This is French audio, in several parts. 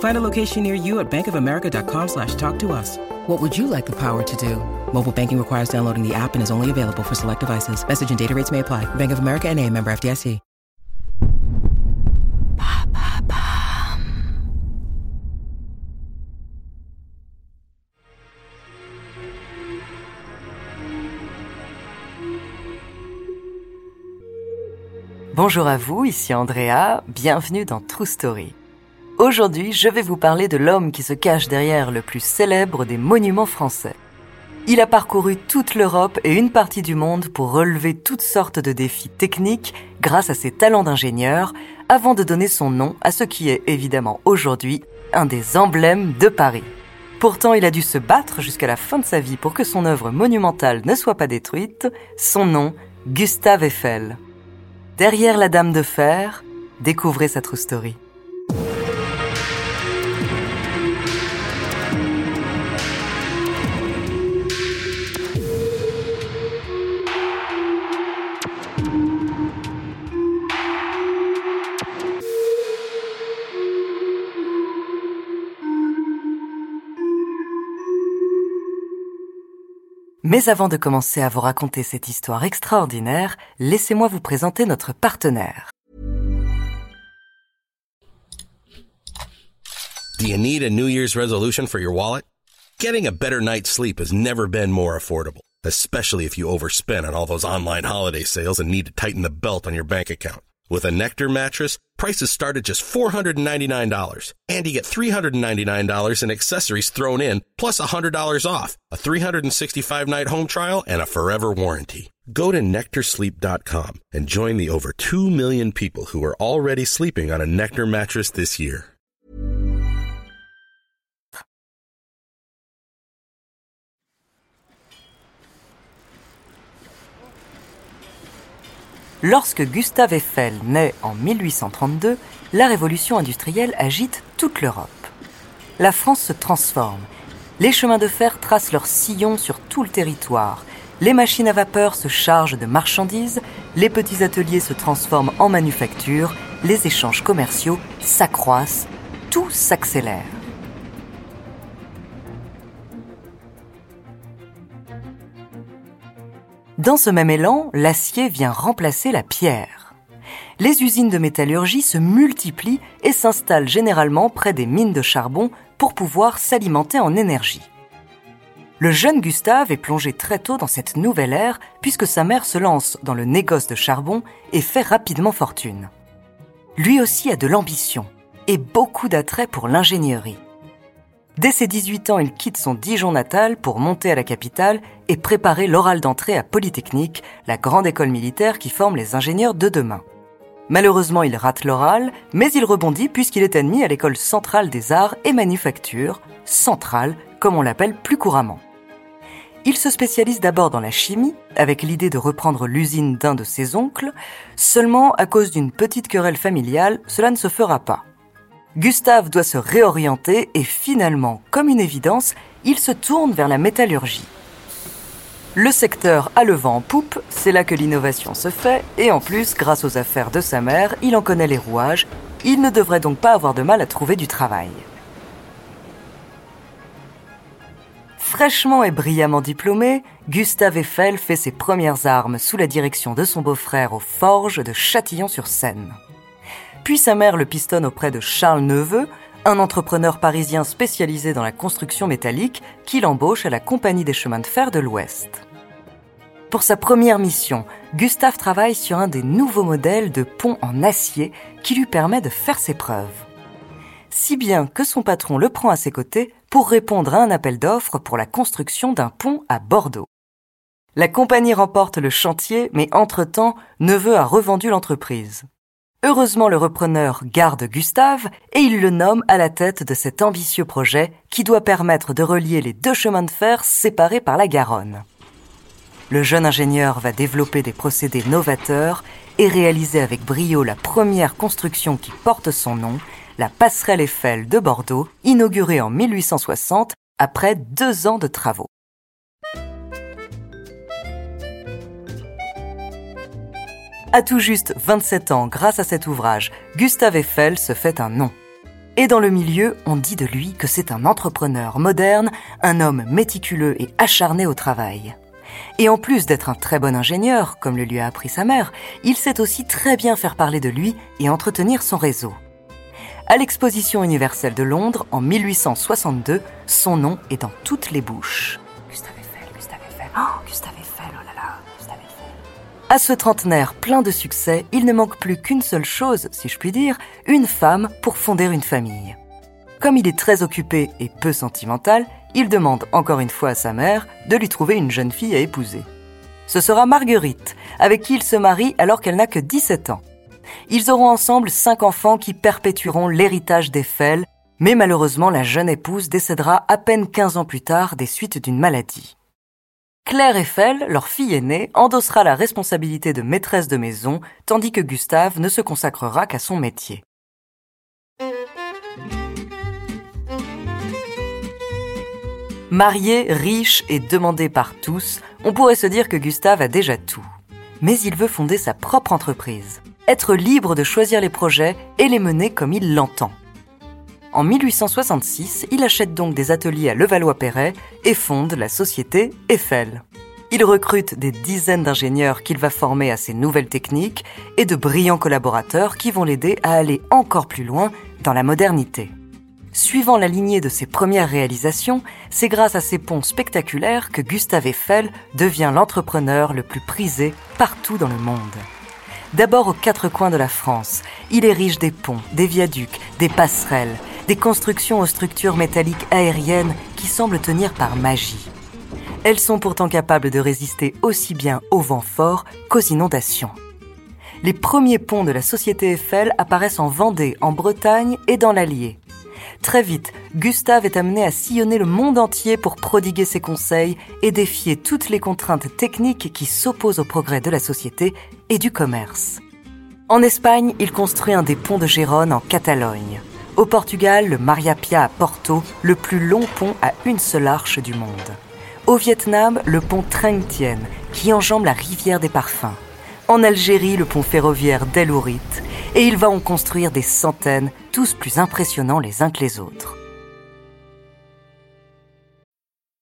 Find a location near you at bankofamerica.com slash talk to us. What would you like the power to do? Mobile banking requires downloading the app and is only available for select devices. Message and data rates may apply. Bank of America and a member FDIC. Bonjour à vous, ici Andrea, bienvenue dans True Story. Aujourd'hui, je vais vous parler de l'homme qui se cache derrière le plus célèbre des monuments français. Il a parcouru toute l'Europe et une partie du monde pour relever toutes sortes de défis techniques grâce à ses talents d'ingénieur, avant de donner son nom à ce qui est évidemment aujourd'hui un des emblèmes de Paris. Pourtant, il a dû se battre jusqu'à la fin de sa vie pour que son œuvre monumentale ne soit pas détruite. Son nom, Gustave Eiffel. Derrière la Dame de Fer, découvrez sa true story. Mais avant de commencer à vous raconter cette histoire extraordinaire, laissez-moi vous présenter notre partenaire. Do you need a New Year's resolution for your wallet? Getting a better night's sleep has never been more affordable, especially if you overspend on all those online holiday sales and need to tighten the belt on your bank account. With a Nectar mattress, prices start at just $499, and you get $399 in accessories thrown in, plus $100 off, a 365-night home trial, and a forever warranty. Go to NectarSleep.com and join the over 2 million people who are already sleeping on a Nectar mattress this year. Lorsque Gustave Eiffel naît en 1832, la révolution industrielle agite toute l'Europe. La France se transforme. Les chemins de fer tracent leurs sillons sur tout le territoire. Les machines à vapeur se chargent de marchandises, les petits ateliers se transforment en manufactures, les échanges commerciaux s'accroissent, tout s'accélère. Dans ce même élan, l'acier vient remplacer la pierre. Les usines de métallurgie se multiplient et s'installent généralement près des mines de charbon pour pouvoir s'alimenter en énergie. Le jeune Gustave est plongé très tôt dans cette nouvelle ère puisque sa mère se lance dans le négoce de charbon et fait rapidement fortune. Lui aussi a de l'ambition et beaucoup d'attrait pour l'ingénierie. Dès ses 18 ans, il quitte son Dijon natal pour monter à la capitale et préparer l'oral d'entrée à Polytechnique, la grande école militaire qui forme les ingénieurs de demain. Malheureusement, il rate l'oral, mais il rebondit puisqu'il est admis à l'école centrale des arts et manufactures, centrale comme on l'appelle plus couramment. Il se spécialise d'abord dans la chimie, avec l'idée de reprendre l'usine d'un de ses oncles, seulement à cause d'une petite querelle familiale, cela ne se fera pas. Gustave doit se réorienter et finalement, comme une évidence, il se tourne vers la métallurgie. Le secteur a le vent en poupe, c'est là que l'innovation se fait, et en plus, grâce aux affaires de sa mère, il en connaît les rouages, il ne devrait donc pas avoir de mal à trouver du travail. Fraîchement et brillamment diplômé, Gustave Eiffel fait ses premières armes sous la direction de son beau-frère aux forges de Châtillon-sur-Seine. Puis sa mère le pistonne auprès de Charles Neveu, un entrepreneur parisien spécialisé dans la construction métallique qu'il embauche à la Compagnie des chemins de fer de l'Ouest. Pour sa première mission, Gustave travaille sur un des nouveaux modèles de pont en acier qui lui permet de faire ses preuves. Si bien que son patron le prend à ses côtés pour répondre à un appel d'offres pour la construction d'un pont à Bordeaux. La compagnie remporte le chantier, mais entre-temps, Neveu a revendu l'entreprise. Heureusement, le repreneur garde Gustave et il le nomme à la tête de cet ambitieux projet qui doit permettre de relier les deux chemins de fer séparés par la Garonne le jeune ingénieur va développer des procédés novateurs et réaliser avec brio la première construction qui porte son nom, la passerelle Eiffel de Bordeaux, inaugurée en 1860 après deux ans de travaux. À tout juste 27 ans, grâce à cet ouvrage, Gustave Eiffel se fait un nom. Et dans le milieu, on dit de lui que c'est un entrepreneur moderne, un homme méticuleux et acharné au travail. Et en plus d'être un très bon ingénieur, comme le lui a appris sa mère, il sait aussi très bien faire parler de lui et entretenir son réseau. À l'exposition universelle de Londres, en 1862, son nom est dans toutes les bouches. À ce trentenaire plein de succès, il ne manque plus qu'une seule chose, si je puis dire, une femme pour fonder une famille. Comme il est très occupé et peu sentimental, il demande encore une fois à sa mère de lui trouver une jeune fille à épouser. Ce sera Marguerite, avec qui il se marie alors qu'elle n'a que 17 ans. Ils auront ensemble cinq enfants qui perpétueront l'héritage d'Eiffel, mais malheureusement la jeune épouse décédera à peine 15 ans plus tard des suites d'une maladie. Claire Eiffel, leur fille aînée, endossera la responsabilité de maîtresse de maison, tandis que Gustave ne se consacrera qu'à son métier. Marié, riche et demandé par tous, on pourrait se dire que Gustave a déjà tout. Mais il veut fonder sa propre entreprise, être libre de choisir les projets et les mener comme il l'entend. En 1866, il achète donc des ateliers à Levallois-Perret et fonde la société Eiffel. Il recrute des dizaines d'ingénieurs qu'il va former à ses nouvelles techniques et de brillants collaborateurs qui vont l'aider à aller encore plus loin dans la modernité. Suivant la lignée de ses premières réalisations, c'est grâce à ces ponts spectaculaires que Gustave Eiffel devient l'entrepreneur le plus prisé partout dans le monde. D'abord aux quatre coins de la France, il érige des ponts, des viaducs, des passerelles, des constructions aux structures métalliques aériennes qui semblent tenir par magie. Elles sont pourtant capables de résister aussi bien aux vents forts qu'aux inondations. Les premiers ponts de la société Eiffel apparaissent en Vendée, en Bretagne et dans l'Allier. Très vite, Gustave est amené à sillonner le monde entier pour prodiguer ses conseils et défier toutes les contraintes techniques qui s'opposent au progrès de la société et du commerce. En Espagne, il construit un des ponts de Gérone en Catalogne. Au Portugal, le Maria Pia à Porto, le plus long pont à une seule arche du monde. Au Vietnam, le pont Trang Tien, qui enjambe la rivière des parfums. En Algérie, le pont ferroviaire d'El Ourit et il va en construire des centaines, tous plus impressionnants les uns que les autres.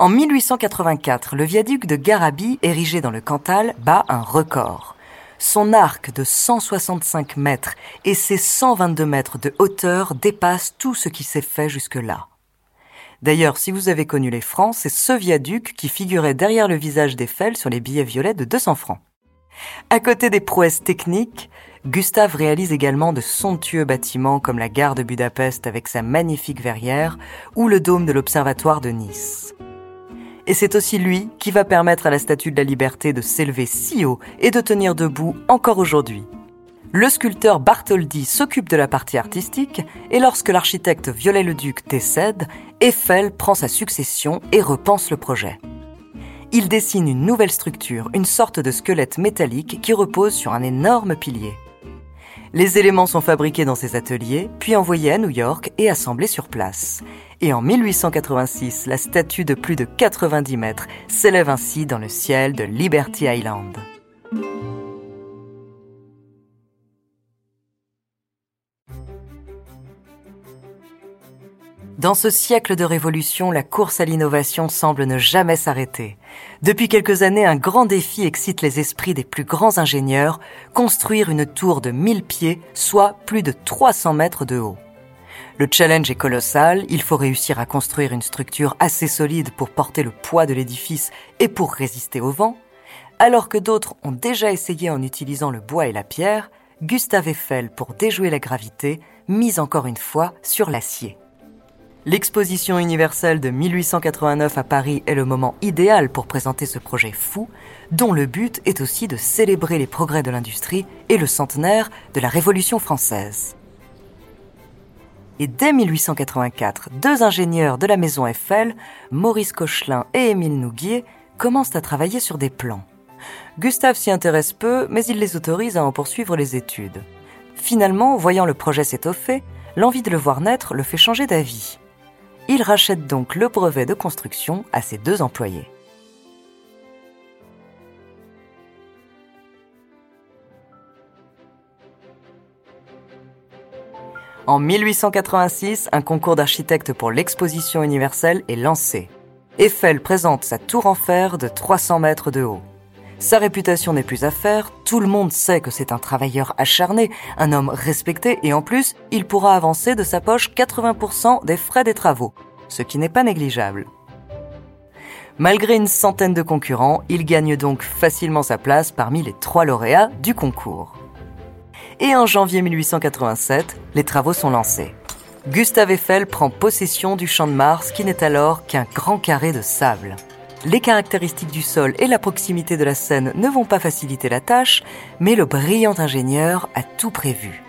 En 1884, le viaduc de Garabi, érigé dans le Cantal, bat un record. Son arc de 165 mètres et ses 122 mètres de hauteur dépassent tout ce qui s'est fait jusque-là. D'ailleurs, si vous avez connu les francs, c'est ce viaduc qui figurait derrière le visage d'Eiffel sur les billets violets de 200 francs. À côté des prouesses techniques, Gustave réalise également de somptueux bâtiments comme la gare de Budapest avec sa magnifique verrière ou le dôme de l'Observatoire de Nice. Et c'est aussi lui qui va permettre à la Statue de la Liberté de s'élever si haut et de tenir debout encore aujourd'hui. Le sculpteur Bartholdi s'occupe de la partie artistique et lorsque l'architecte Viollet-le-Duc décède, Eiffel prend sa succession et repense le projet. Il dessine une nouvelle structure, une sorte de squelette métallique qui repose sur un énorme pilier. Les éléments sont fabriqués dans ses ateliers, puis envoyés à New York et assemblés sur place. Et en 1886, la statue de plus de 90 mètres s'élève ainsi dans le ciel de Liberty Island. Dans ce siècle de révolution, la course à l'innovation semble ne jamais s'arrêter. Depuis quelques années, un grand défi excite les esprits des plus grands ingénieurs, construire une tour de 1000 pieds, soit plus de 300 mètres de haut. Le challenge est colossal, il faut réussir à construire une structure assez solide pour porter le poids de l'édifice et pour résister au vent. Alors que d'autres ont déjà essayé en utilisant le bois et la pierre, Gustave Eiffel, pour déjouer la gravité, mise encore une fois sur l'acier. L'exposition universelle de 1889 à Paris est le moment idéal pour présenter ce projet fou, dont le but est aussi de célébrer les progrès de l'industrie et le centenaire de la Révolution française. Et dès 1884, deux ingénieurs de la maison Eiffel, Maurice Cochelin et Émile Nouguier, commencent à travailler sur des plans. Gustave s'y intéresse peu, mais il les autorise à en poursuivre les études. Finalement, voyant le projet s'étoffer, l'envie de le voir naître le fait changer d'avis. Il rachète donc le brevet de construction à ses deux employés. En 1886, un concours d'architectes pour l'exposition universelle est lancé. Eiffel présente sa tour en fer de 300 mètres de haut. Sa réputation n'est plus à faire, tout le monde sait que c'est un travailleur acharné, un homme respecté et en plus, il pourra avancer de sa poche 80% des frais des travaux, ce qui n'est pas négligeable. Malgré une centaine de concurrents, il gagne donc facilement sa place parmi les trois lauréats du concours. Et en janvier 1887, les travaux sont lancés. Gustave Eiffel prend possession du champ de Mars qui n'est alors qu'un grand carré de sable. Les caractéristiques du sol et la proximité de la Seine ne vont pas faciliter la tâche, mais le brillant ingénieur a tout prévu.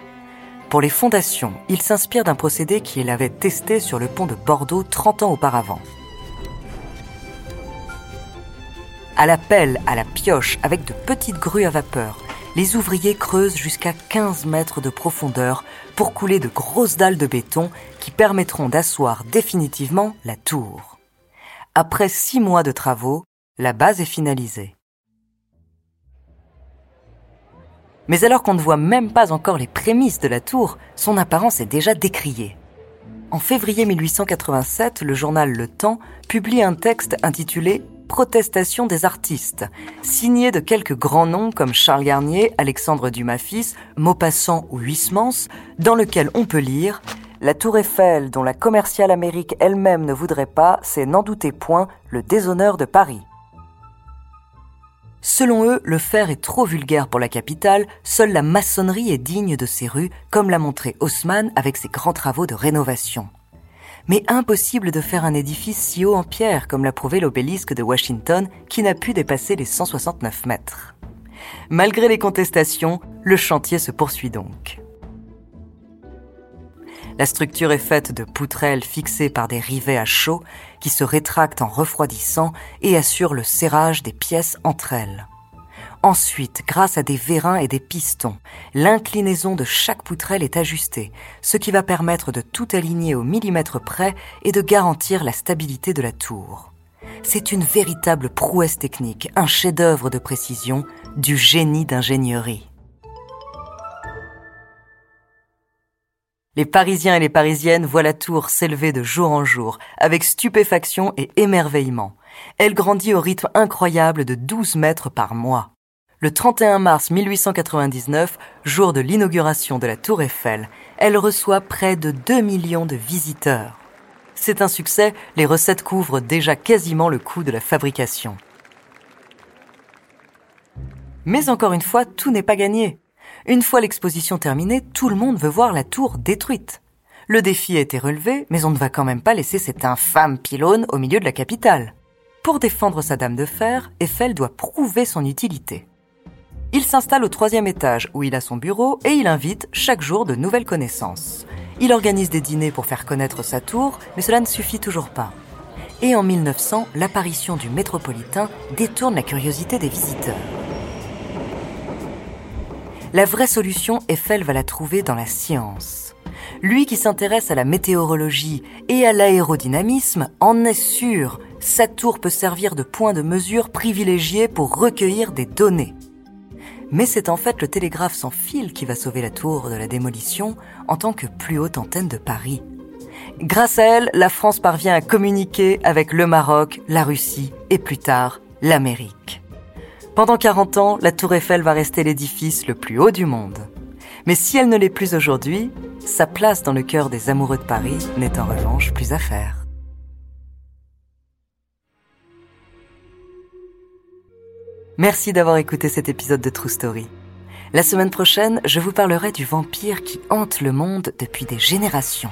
Pour les fondations, il s'inspire d'un procédé qu'il avait testé sur le pont de Bordeaux 30 ans auparavant. À la pelle, à la pioche, avec de petites grues à vapeur, les ouvriers creusent jusqu'à 15 mètres de profondeur pour couler de grosses dalles de béton qui permettront d'asseoir définitivement la tour. Après six mois de travaux, la base est finalisée. Mais alors qu'on ne voit même pas encore les prémices de la tour, son apparence est déjà décriée. En février 1887, le journal Le Temps publie un texte intitulé Protestation des artistes, signé de quelques grands noms comme Charles Garnier, Alexandre Dumas fils, Maupassant ou Huysmans, dans lequel on peut lire la tour Eiffel, dont la commerciale Amérique elle-même ne voudrait pas, c'est n'en doutez point le déshonneur de Paris. Selon eux, le fer est trop vulgaire pour la capitale, seule la maçonnerie est digne de ces rues, comme l'a montré Haussmann avec ses grands travaux de rénovation. Mais impossible de faire un édifice si haut en pierre, comme l'a prouvé l'obélisque de Washington, qui n'a pu dépasser les 169 mètres. Malgré les contestations, le chantier se poursuit donc. La structure est faite de poutrelles fixées par des rivets à chaud qui se rétractent en refroidissant et assurent le serrage des pièces entre elles. Ensuite, grâce à des vérins et des pistons, l'inclinaison de chaque poutrelle est ajustée, ce qui va permettre de tout aligner au millimètre près et de garantir la stabilité de la tour. C'est une véritable prouesse technique, un chef-d'œuvre de précision, du génie d'ingénierie. Les Parisiens et les Parisiennes voient la tour s'élever de jour en jour, avec stupéfaction et émerveillement. Elle grandit au rythme incroyable de 12 mètres par mois. Le 31 mars 1899, jour de l'inauguration de la tour Eiffel, elle reçoit près de 2 millions de visiteurs. C'est un succès, les recettes couvrent déjà quasiment le coût de la fabrication. Mais encore une fois, tout n'est pas gagné. Une fois l'exposition terminée, tout le monde veut voir la tour détruite. Le défi a été relevé, mais on ne va quand même pas laisser cet infâme pylône au milieu de la capitale. Pour défendre sa dame de fer, Eiffel doit prouver son utilité. Il s'installe au troisième étage où il a son bureau et il invite chaque jour de nouvelles connaissances. Il organise des dîners pour faire connaître sa tour, mais cela ne suffit toujours pas. Et en 1900, l'apparition du métropolitain détourne la curiosité des visiteurs. La vraie solution, Eiffel va la trouver dans la science. Lui qui s'intéresse à la météorologie et à l'aérodynamisme en est sûr, sa tour peut servir de point de mesure privilégié pour recueillir des données. Mais c'est en fait le télégraphe sans fil qui va sauver la tour de la démolition en tant que plus haute antenne de Paris. Grâce à elle, la France parvient à communiquer avec le Maroc, la Russie et plus tard l'Amérique. Pendant 40 ans, la tour Eiffel va rester l'édifice le plus haut du monde. Mais si elle ne l'est plus aujourd'hui, sa place dans le cœur des amoureux de Paris n'est en revanche plus à faire. Merci d'avoir écouté cet épisode de True Story. La semaine prochaine, je vous parlerai du vampire qui hante le monde depuis des générations.